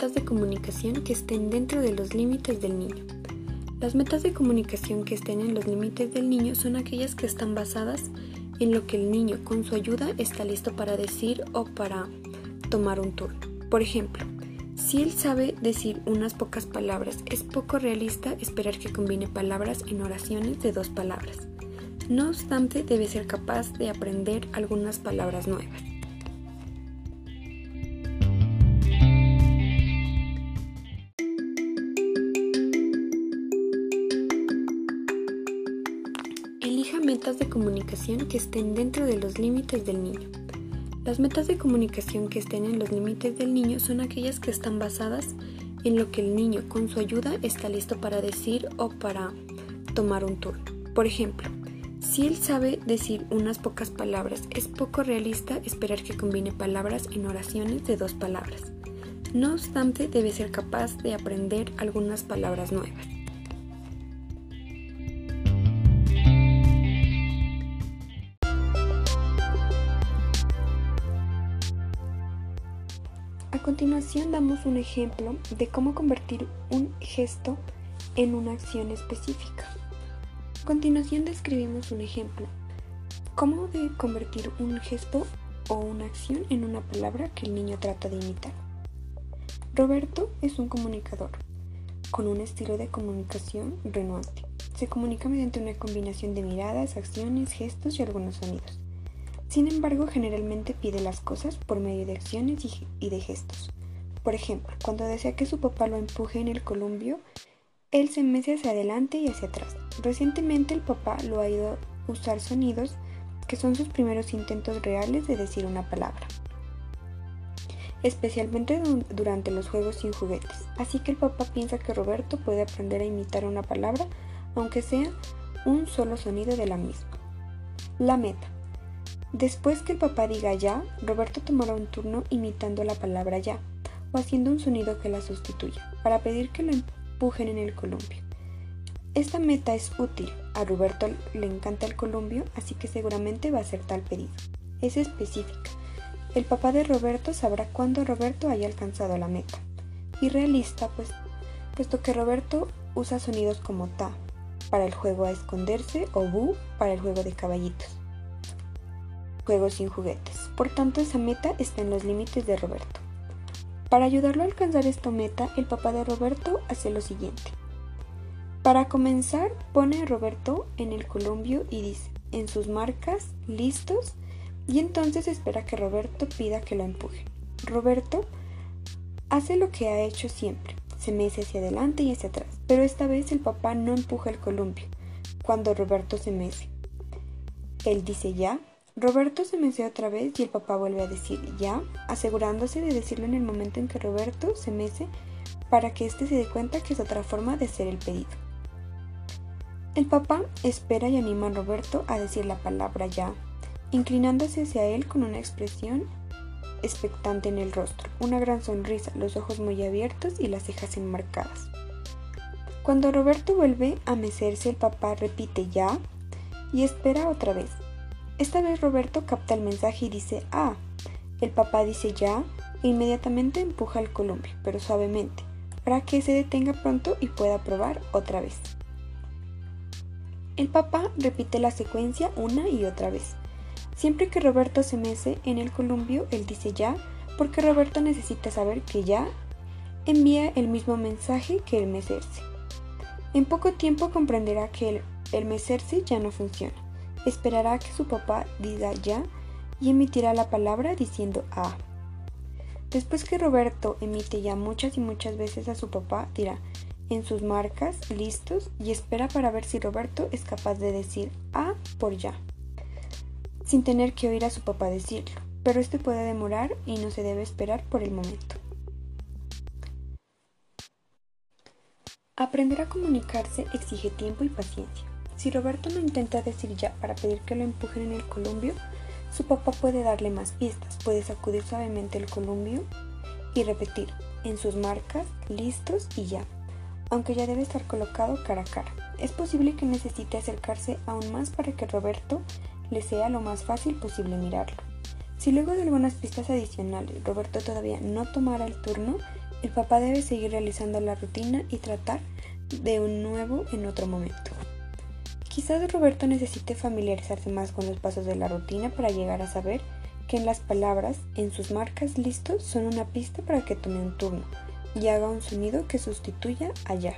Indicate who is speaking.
Speaker 1: metas de comunicación que estén dentro de los límites del niño. Las metas de comunicación que estén en los límites del niño son aquellas que están basadas en lo que el niño con su ayuda está listo para decir o para tomar un turno. Por ejemplo, si él sabe decir unas pocas palabras, es poco realista esperar que combine palabras en oraciones de dos palabras. No obstante, debe ser capaz de aprender algunas palabras nuevas. Metas de comunicación que estén dentro de los límites del niño. Las metas de comunicación que estén en los límites del niño son aquellas que están basadas en lo que el niño con su ayuda está listo para decir o para tomar un turno. Por ejemplo, si él sabe decir unas pocas palabras, es poco realista esperar que combine palabras en oraciones de dos palabras. No obstante, debe ser capaz de aprender algunas palabras nuevas. A continuación damos un ejemplo de cómo convertir un gesto en una acción específica. A continuación describimos un ejemplo. ¿Cómo de convertir un gesto o una acción en una palabra que el niño trata de imitar? Roberto es un comunicador con un estilo de comunicación renuante. Se comunica mediante una combinación de miradas, acciones, gestos y algunos sonidos. Sin embargo, generalmente pide las cosas por medio de acciones y de gestos. Por ejemplo, cuando desea que su papá lo empuje en el columpio, él se mece hacia adelante y hacia atrás. Recientemente el papá lo ha ido a usar sonidos que son sus primeros intentos reales de decir una palabra. Especialmente durante los juegos sin juguetes. Así que el papá piensa que Roberto puede aprender a imitar una palabra, aunque sea un solo sonido de la misma. La meta. Después que el papá diga ya, Roberto tomará un turno imitando la palabra ya o haciendo un sonido que la sustituya para pedir que lo empujen en el columpio. Esta meta es útil. A Roberto le encanta el columpio, así que seguramente va a hacer tal pedido. Es específica. El papá de Roberto sabrá cuándo Roberto haya alcanzado la meta. Y realista, pues, puesto que Roberto usa sonidos como ta para el juego a esconderse o bu para el juego de caballitos juegos sin juguetes. Por tanto, esa meta está en los límites de Roberto. Para ayudarlo a alcanzar esta meta, el papá de Roberto hace lo siguiente. Para comenzar, pone a Roberto en el columpio y dice, en sus marcas, listos, y entonces espera que Roberto pida que lo empuje. Roberto hace lo que ha hecho siempre, se mece hacia adelante y hacia atrás, pero esta vez el papá no empuja el columpio cuando Roberto se mece. Él dice ya Roberto se mece otra vez y el papá vuelve a decir ya, asegurándose de decirlo en el momento en que Roberto se mece para que éste se dé cuenta que es otra forma de hacer el pedido. El papá espera y anima a Roberto a decir la palabra ya, inclinándose hacia él con una expresión expectante en el rostro, una gran sonrisa, los ojos muy abiertos y las cejas enmarcadas. Cuando Roberto vuelve a mecerse, el papá repite ya y espera otra vez, esta vez Roberto capta el mensaje y dice ah. El papá dice ya e inmediatamente empuja el columpio, pero suavemente, para que se detenga pronto y pueda probar otra vez. El papá repite la secuencia una y otra vez. Siempre que Roberto se mece en el columpio, él dice ya, porque Roberto necesita saber que ya envía el mismo mensaje que el mecerse. En poco tiempo comprenderá que el, el mecerse ya no funciona esperará que su papá diga ya y emitirá la palabra diciendo ah. Después que Roberto emite ya muchas y muchas veces a su papá, dirá en sus marcas, listos, y espera para ver si Roberto es capaz de decir ah por ya, sin tener que oír a su papá decirlo, pero este puede demorar y no se debe esperar por el momento. Aprender a comunicarse exige tiempo y paciencia. Si Roberto no intenta decir ya para pedir que lo empujen en el columpio, su papá puede darle más pistas, puede sacudir suavemente el columpio y repetir, en sus marcas, listos y ya, aunque ya debe estar colocado cara a cara. Es posible que necesite acercarse aún más para que Roberto le sea lo más fácil posible mirarlo. Si luego de algunas pistas adicionales Roberto todavía no tomara el turno, El papá debe seguir realizando la rutina y tratar de un nuevo en otro momento. Quizás Roberto necesite familiarizarse más con los pasos de la rutina para llegar a saber que en las palabras, en sus marcas listos, son una pista para que tome un turno y haga un sonido que sustituya a ya.